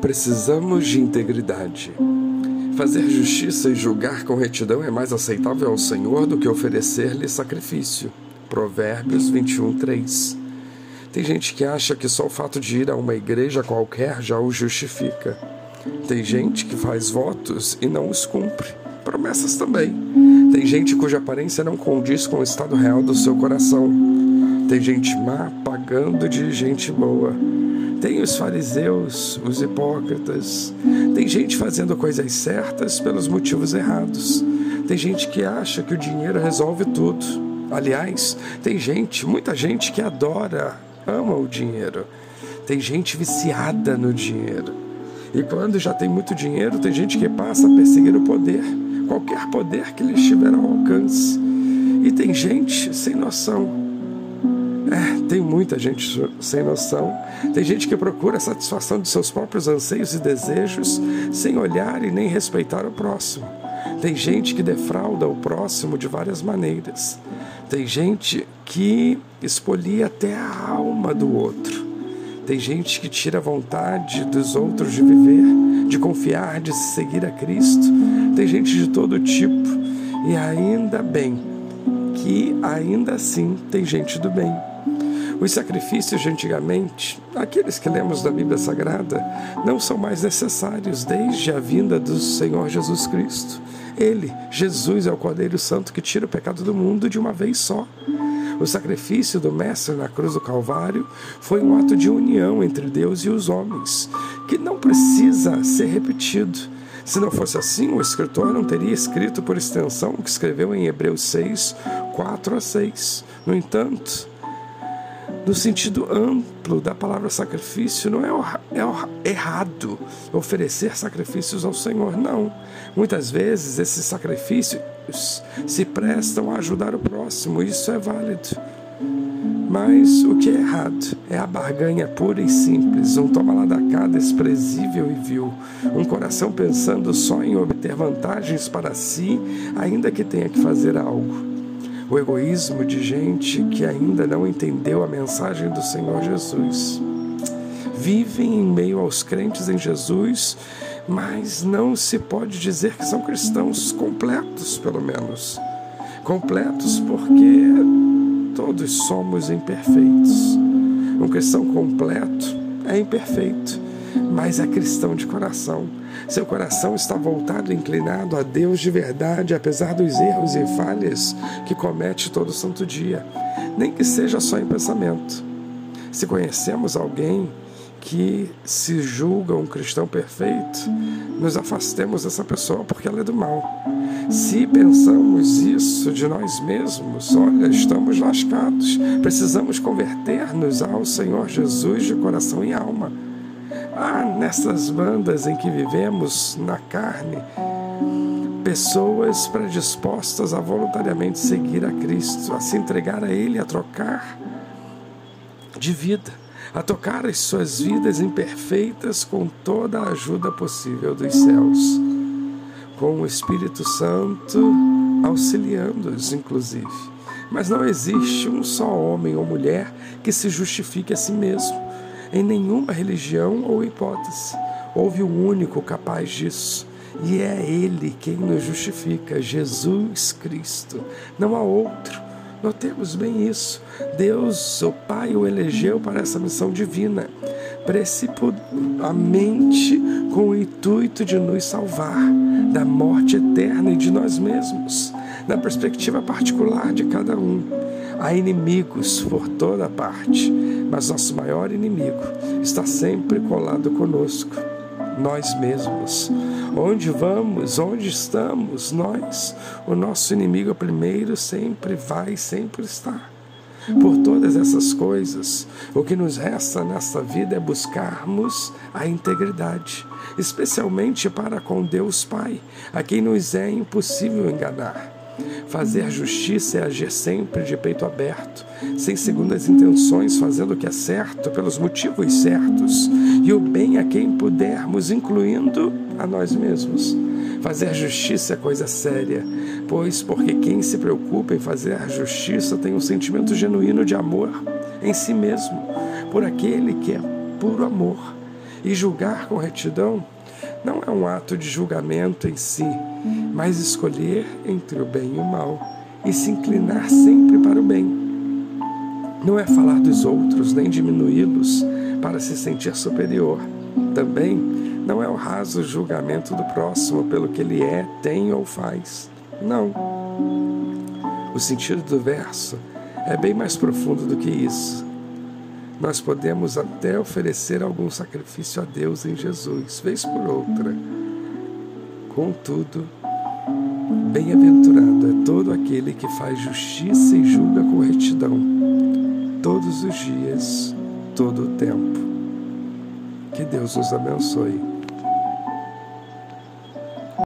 Precisamos de integridade. Fazer justiça e julgar com retidão é mais aceitável ao Senhor do que oferecer-lhe sacrifício. Provérbios 21, 3. Tem gente que acha que só o fato de ir a uma igreja qualquer já o justifica. Tem gente que faz votos e não os cumpre. Promessas também. Tem gente cuja aparência não condiz com o estado real do seu coração. Tem gente má pagando de gente boa. Tem os fariseus, os hipócritas. Tem gente fazendo coisas certas pelos motivos errados. Tem gente que acha que o dinheiro resolve tudo. Aliás, tem gente, muita gente que adora, ama o dinheiro. Tem gente viciada no dinheiro. E quando já tem muito dinheiro, tem gente que passa a perseguir o poder, qualquer poder que lhe estiver ao alcance. E tem gente sem noção é, tem muita gente sem noção. Tem gente que procura a satisfação de seus próprios anseios e desejos sem olhar e nem respeitar o próximo. Tem gente que defrauda o próximo de várias maneiras. Tem gente que expolia até a alma do outro. Tem gente que tira a vontade dos outros de viver, de confiar, de seguir a Cristo. Tem gente de todo tipo. E ainda bem que ainda assim tem gente do bem. Os sacrifícios de antigamente, aqueles que lemos da Bíblia Sagrada, não são mais necessários desde a vinda do Senhor Jesus Cristo. Ele, Jesus, é o Cordeiro Santo que tira o pecado do mundo de uma vez só. O sacrifício do Mestre na cruz do Calvário foi um ato de união entre Deus e os homens, que não precisa ser repetido. Se não fosse assim, o escritor não teria escrito por extensão o que escreveu em Hebreus 6, 4 a 6. No entanto, no sentido amplo da palavra sacrifício, não é, é errado oferecer sacrifícios ao Senhor, não. Muitas vezes esses sacrifícios se prestam a ajudar o próximo, isso é válido. Mas o que é errado é a barganha pura e simples, um toma lá da cá desprezível e vil, um coração pensando só em obter vantagens para si, ainda que tenha que fazer algo o egoísmo de gente que ainda não entendeu a mensagem do Senhor Jesus. Vivem em meio aos crentes em Jesus, mas não se pode dizer que são cristãos completos, pelo menos. Completos porque todos somos imperfeitos. Um cristão completo é imperfeito, mas é cristão de coração seu coração está voltado, inclinado a Deus de verdade, apesar dos erros e falhas que comete todo santo dia, nem que seja só em pensamento. Se conhecemos alguém que se julga um cristão perfeito, nos afastemos dessa pessoa porque ela é do mal. Se pensamos isso de nós mesmos, olha, estamos lascados. Precisamos converter-nos ao Senhor Jesus de coração e alma. Há nessas bandas em que vivemos na carne pessoas predispostas a voluntariamente seguir a Cristo, a se entregar a Ele, a trocar de vida, a tocar as suas vidas imperfeitas com toda a ajuda possível dos céus, com o Espírito Santo auxiliando-os, inclusive. Mas não existe um só homem ou mulher que se justifique a si mesmo em nenhuma religião ou hipótese. Houve um único capaz disso. E é Ele quem nos justifica, Jesus Cristo. Não há outro. Notemos bem isso. Deus, o Pai, o elegeu para essa missão divina, precipitadamente com o intuito de nos salvar da morte eterna e de nós mesmos, na perspectiva particular de cada um. Há inimigos por toda parte, mas nosso maior inimigo está sempre colado conosco, nós mesmos. Onde vamos, onde estamos, nós, o nosso inimigo primeiro sempre vai, sempre está. Por todas essas coisas, o que nos resta nesta vida é buscarmos a integridade, especialmente para com Deus Pai, a quem nos é impossível enganar. Fazer justiça é agir sempre de peito aberto, sem segundas intenções, fazendo o que é certo pelos motivos certos, e o bem a quem pudermos, incluindo a nós mesmos. Fazer justiça é coisa séria, pois porque quem se preocupa em fazer justiça tem um sentimento genuíno de amor em si mesmo, por aquele que é puro amor. E julgar com retidão não é um ato de julgamento em si, mas escolher entre o bem e o mal e se inclinar sempre para o bem. Não é falar dos outros nem diminuí-los para se sentir superior. Também não é o raso julgamento do próximo pelo que ele é, tem ou faz. Não. O sentido do verso é bem mais profundo do que isso. Nós podemos até oferecer algum sacrifício a Deus em Jesus, vez por outra. Contudo, bem-aventurado é todo aquele que faz justiça e julga com retidão, todos os dias, todo o tempo. Que Deus nos abençoe